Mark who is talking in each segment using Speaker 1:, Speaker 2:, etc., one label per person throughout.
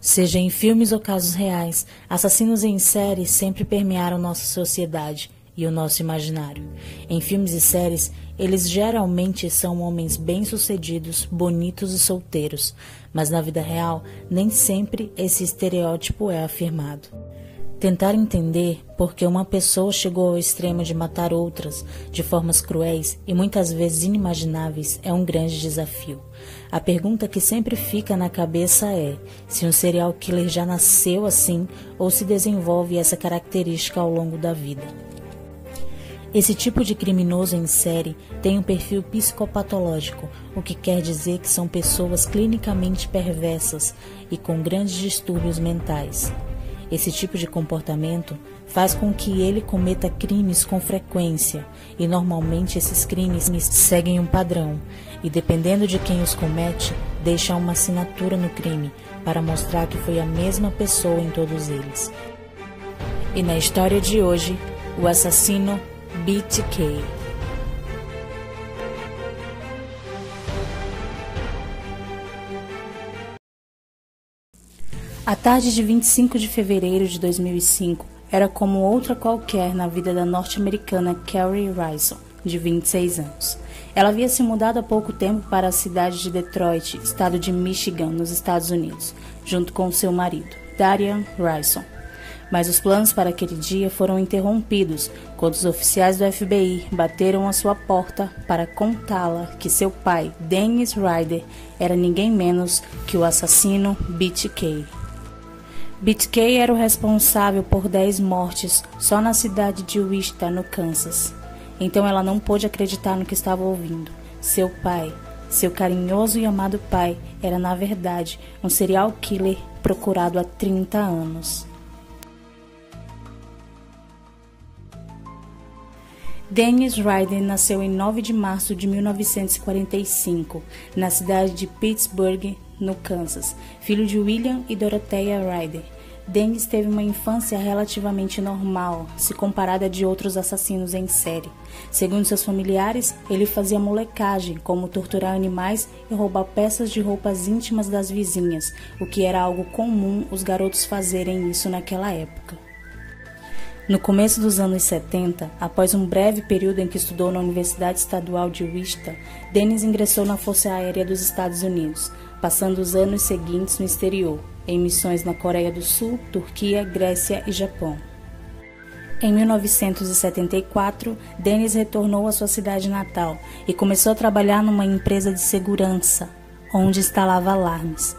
Speaker 1: Seja em filmes ou casos reais, assassinos em série sempre permearam nossa sociedade e o nosso imaginário. Em filmes e séries, eles geralmente são homens bem-sucedidos, bonitos e solteiros, mas na vida real, nem sempre esse estereótipo é afirmado. Tentar entender por que uma pessoa chegou ao extremo de matar outras de formas cruéis e muitas vezes inimagináveis é um grande desafio. A pergunta que sempre fica na cabeça é se um serial killer já nasceu assim ou se desenvolve essa característica ao longo da vida. Esse tipo de criminoso em série tem um perfil psicopatológico, o que quer dizer que são pessoas clinicamente perversas e com grandes distúrbios mentais. Esse tipo de comportamento faz com que ele cometa crimes com frequência, e normalmente esses crimes seguem um padrão, e dependendo de quem os comete, deixa uma assinatura no crime para mostrar que foi a mesma pessoa em todos eles. E na história de hoje, o assassino BTK. A tarde de 25 de fevereiro de 2005 era como outra qualquer na vida da norte-americana Carrie Rison, de 26 anos. Ela havia se mudado há pouco tempo para a cidade de Detroit, estado de Michigan, nos Estados Unidos, junto com seu marido, Darian Rison. Mas os planos para aquele dia foram interrompidos quando os oficiais do FBI bateram à sua porta para contá-la que seu pai, Dennis Ryder, era ninguém menos que o assassino BTK. BTK era o responsável por 10 mortes só na cidade de Wichita, no Kansas. Então ela não pôde acreditar no que estava ouvindo. Seu pai, seu carinhoso e amado pai, era na verdade um serial killer procurado há 30 anos. Dennis Ryder nasceu em 9 de março de 1945, na cidade de Pittsburgh, no Kansas, filho de William e Dorothea Ryder. Dennis teve uma infância relativamente normal, se comparada de outros assassinos em série. Segundo seus familiares, ele fazia molecagem, como torturar animais e roubar peças de roupas íntimas das vizinhas, o que era algo comum os garotos fazerem isso naquela época. No começo dos anos 70, após um breve período em que estudou na Universidade Estadual de Wichita, Dennis ingressou na Força Aérea dos Estados Unidos, passando os anos seguintes no exterior, em missões na Coreia do Sul, Turquia, Grécia e Japão. Em 1974, Dennis retornou à sua cidade natal e começou a trabalhar numa empresa de segurança, onde instalava alarmes.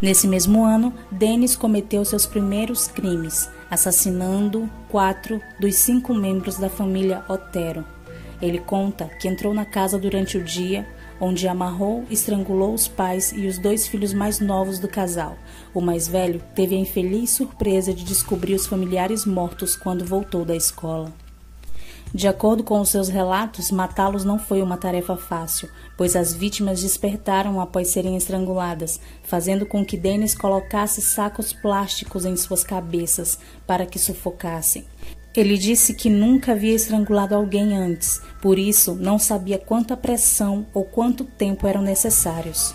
Speaker 1: Nesse mesmo ano, Dennis cometeu seus primeiros crimes, assassinando quatro dos cinco membros da família Otero. Ele conta que entrou na casa durante o dia, onde amarrou e estrangulou os pais e os dois filhos mais novos do casal. O mais velho teve a infeliz surpresa de descobrir os familiares mortos quando voltou da escola. De acordo com os seus relatos, matá-los não foi uma tarefa fácil, pois as vítimas despertaram após serem estranguladas, fazendo com que Dennis colocasse sacos plásticos em suas cabeças para que sufocassem. Ele disse que nunca havia estrangulado alguém antes, por isso não sabia quanta pressão ou quanto tempo eram necessários.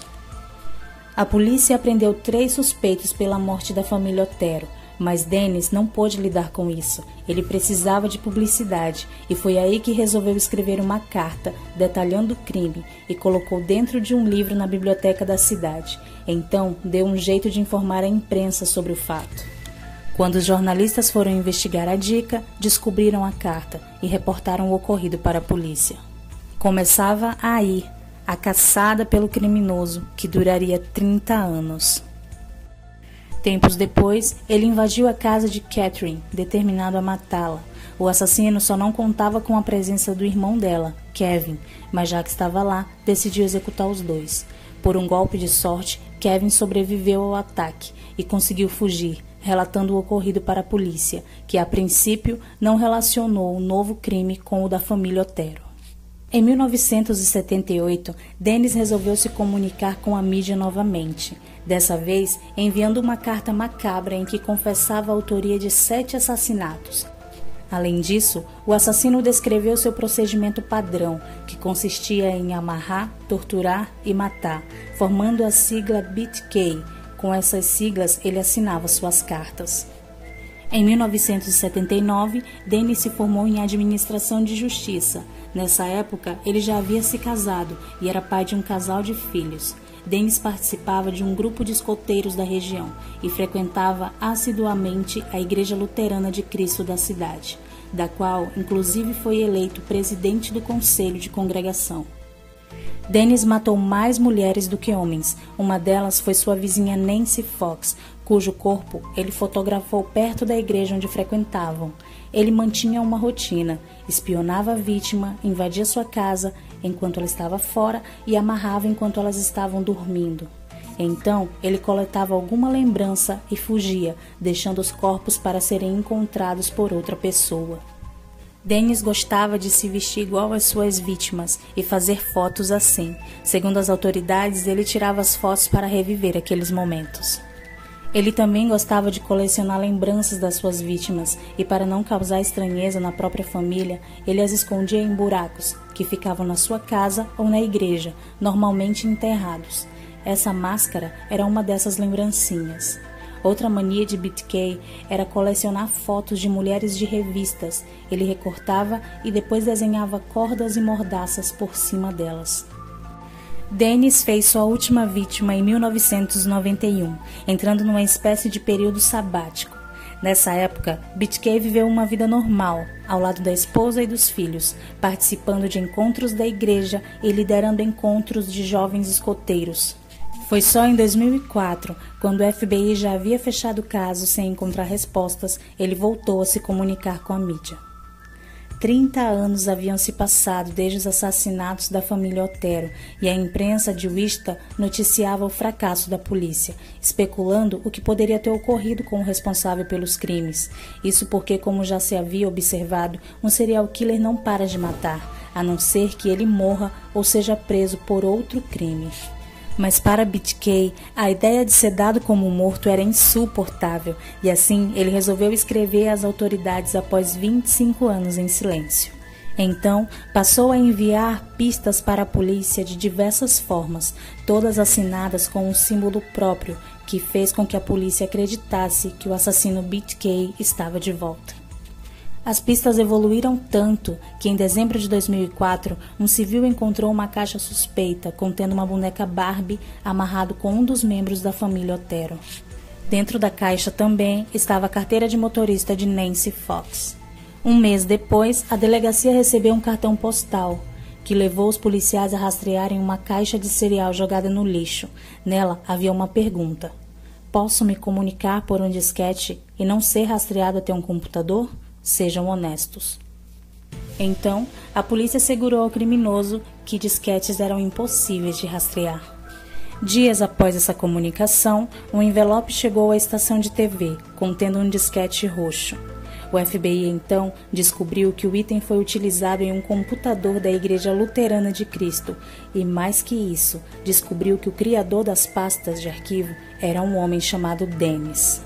Speaker 1: A polícia apreendeu três suspeitos pela morte da família Otero, mas Dennis não pôde lidar com isso. Ele precisava de publicidade e foi aí que resolveu escrever uma carta detalhando o crime e colocou dentro de um livro na biblioteca da cidade. Então, deu um jeito de informar a imprensa sobre o fato. Quando os jornalistas foram investigar a dica, descobriram a carta e reportaram o ocorrido para a polícia. Começava aí a caçada pelo criminoso, que duraria 30 anos. Tempos depois, ele invadiu a casa de Catherine, determinado a matá-la. O assassino só não contava com a presença do irmão dela, Kevin, mas já que estava lá, decidiu executar os dois. Por um golpe de sorte, Kevin sobreviveu ao ataque e conseguiu fugir, relatando o ocorrido para a polícia, que a princípio não relacionou o novo crime com o da família Otero. Em 1978, Dennis resolveu se comunicar com a mídia novamente, dessa vez enviando uma carta macabra em que confessava a autoria de sete assassinatos. Além disso, o assassino descreveu seu procedimento padrão, que consistia em amarrar, torturar e matar, formando a sigla BTK, Com essas siglas, ele assinava suas cartas. Em 1979, Dennis se formou em administração de justiça. Nessa época, ele já havia se casado e era pai de um casal de filhos. Dennis participava de um grupo de escoteiros da região e frequentava assiduamente a Igreja Luterana de Cristo da cidade, da qual, inclusive, foi eleito presidente do conselho de congregação. Dennis matou mais mulheres do que homens. Uma delas foi sua vizinha Nancy Fox, cujo corpo ele fotografou perto da igreja onde frequentavam. Ele mantinha uma rotina: espionava a vítima, invadia sua casa enquanto ela estava fora e amarrava enquanto elas estavam dormindo. Então, ele coletava alguma lembrança e fugia, deixando os corpos para serem encontrados por outra pessoa. Dennis gostava de se vestir igual às suas vítimas e fazer fotos assim. Segundo as autoridades, ele tirava as fotos para reviver aqueles momentos. Ele também gostava de colecionar lembranças das suas vítimas e, para não causar estranheza na própria família, ele as escondia em buracos que ficavam na sua casa ou na igreja, normalmente enterrados. Essa máscara era uma dessas lembrancinhas. Outra mania de BTK era colecionar fotos de mulheres de revistas. Ele recortava e depois desenhava cordas e mordaças por cima delas. Dennis fez sua última vítima em 1991, entrando numa espécie de período sabático. Nessa época, BTK viveu uma vida normal, ao lado da esposa e dos filhos, participando de encontros da igreja e liderando encontros de jovens escoteiros. Foi só em 2004, quando o FBI já havia fechado o caso sem encontrar respostas, ele voltou a se comunicar com a mídia. 30 anos haviam se passado desde os assassinatos da família Otero e a imprensa de Wista noticiava o fracasso da polícia, especulando o que poderia ter ocorrido com o responsável pelos crimes. Isso porque, como já se havia observado, um serial killer não para de matar, a não ser que ele morra ou seja preso por outro crime. Mas para BTK, a ideia de ser dado como morto era insuportável e assim ele resolveu escrever às autoridades após 25 anos em silêncio. Então, passou a enviar pistas para a polícia de diversas formas, todas assinadas com um símbolo próprio, que fez com que a polícia acreditasse que o assassino BTK estava de volta. As pistas evoluíram tanto que, em dezembro de 2004, um civil encontrou uma caixa suspeita contendo uma boneca Barbie amarrado com um dos membros da família Otero. Dentro da caixa também estava a carteira de motorista de Nancy Fox. Um mês depois, a delegacia recebeu um cartão postal que levou os policiais a rastrearem uma caixa de cereal jogada no lixo. Nela havia uma pergunta: Posso me comunicar por um disquete e não ser rastreado até um computador? Sejam honestos. Então, a polícia assegurou ao criminoso que disquetes eram impossíveis de rastrear. Dias após essa comunicação, um envelope chegou à estação de TV, contendo um disquete roxo. O FBI então descobriu que o item foi utilizado em um computador da Igreja Luterana de Cristo e, mais que isso, descobriu que o criador das pastas de arquivo era um homem chamado Dennis.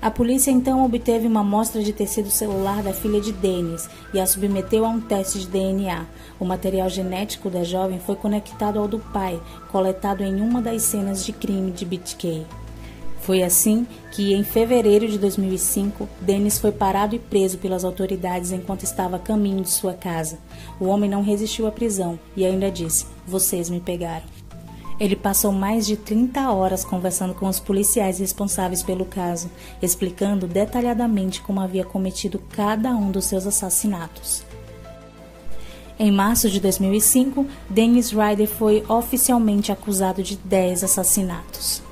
Speaker 1: A polícia então obteve uma amostra de tecido celular da filha de Dennis e a submeteu a um teste de DNA. O material genético da jovem foi conectado ao do pai, coletado em uma das cenas de crime de BTK. Foi assim que, em fevereiro de 2005, Dennis foi parado e preso pelas autoridades enquanto estava a caminho de sua casa. O homem não resistiu à prisão e ainda disse: Vocês me pegaram. Ele passou mais de 30 horas conversando com os policiais responsáveis pelo caso, explicando detalhadamente como havia cometido cada um dos seus assassinatos. Em março de 2005, Dennis Ryder foi oficialmente acusado de 10 assassinatos.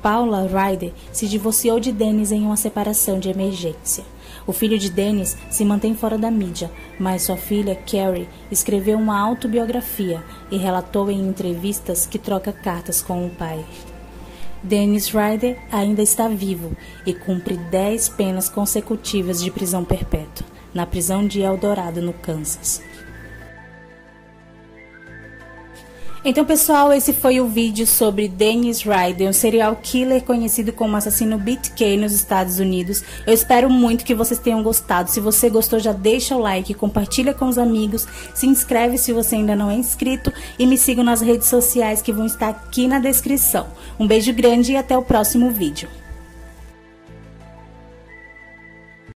Speaker 1: Paula Ryder se divorciou de Dennis em uma separação de emergência. O filho de Dennis se mantém fora da mídia, mas sua filha, Carrie, escreveu uma autobiografia e relatou em entrevistas que troca cartas com o pai. Dennis Ryder ainda está vivo e cumpre 10 penas consecutivas de prisão perpétua, na prisão de Eldorado, no Kansas. Então, pessoal, esse foi o vídeo sobre Dennis Ryder, um serial killer conhecido como assassino BTK nos Estados Unidos. Eu espero muito que vocês tenham gostado. Se você gostou, já deixa o like, compartilha com os amigos, se inscreve se você ainda não é inscrito e me siga nas redes sociais que vão estar aqui na descrição. Um beijo grande e até o próximo vídeo.